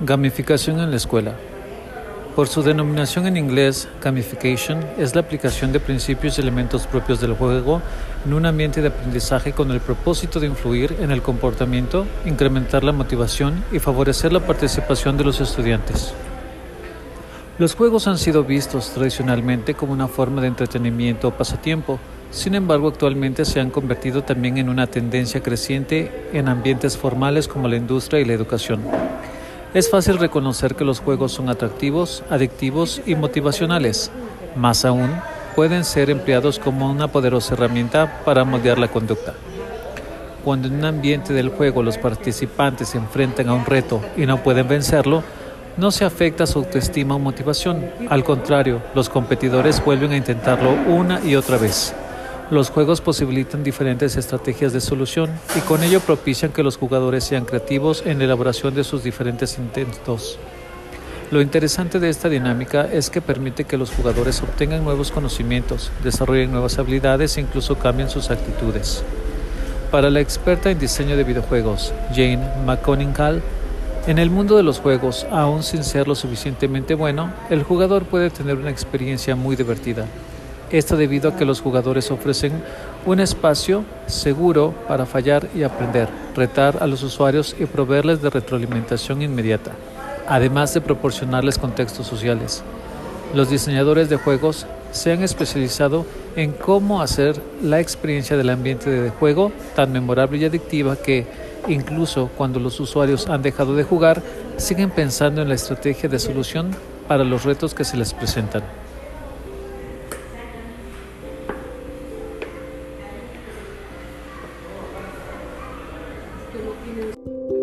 Gamificación en la escuela. Por su denominación en inglés, gamification es la aplicación de principios y elementos propios del juego en un ambiente de aprendizaje con el propósito de influir en el comportamiento, incrementar la motivación y favorecer la participación de los estudiantes. Los juegos han sido vistos tradicionalmente como una forma de entretenimiento o pasatiempo, sin embargo actualmente se han convertido también en una tendencia creciente en ambientes formales como la industria y la educación. Es fácil reconocer que los juegos son atractivos, adictivos y motivacionales. Más aún, pueden ser empleados como una poderosa herramienta para moldear la conducta. Cuando en un ambiente del juego los participantes se enfrentan a un reto y no pueden vencerlo, no se afecta su autoestima o motivación. Al contrario, los competidores vuelven a intentarlo una y otra vez. Los juegos posibilitan diferentes estrategias de solución y con ello propician que los jugadores sean creativos en la elaboración de sus diferentes intentos. Lo interesante de esta dinámica es que permite que los jugadores obtengan nuevos conocimientos, desarrollen nuevas habilidades e incluso cambien sus actitudes. Para la experta en diseño de videojuegos, Jane McConigal, en el mundo de los juegos, aún sin ser lo suficientemente bueno, el jugador puede tener una experiencia muy divertida, esto debido a que los jugadores ofrecen un espacio seguro para fallar y aprender, retar a los usuarios y proveerles de retroalimentación inmediata, además de proporcionarles contextos sociales. Los diseñadores de juegos se han especializado en cómo hacer la experiencia del ambiente de juego tan memorable y adictiva que, incluso cuando los usuarios han dejado de jugar, siguen pensando en la estrategia de solución para los retos que se les presentan. Filipinos.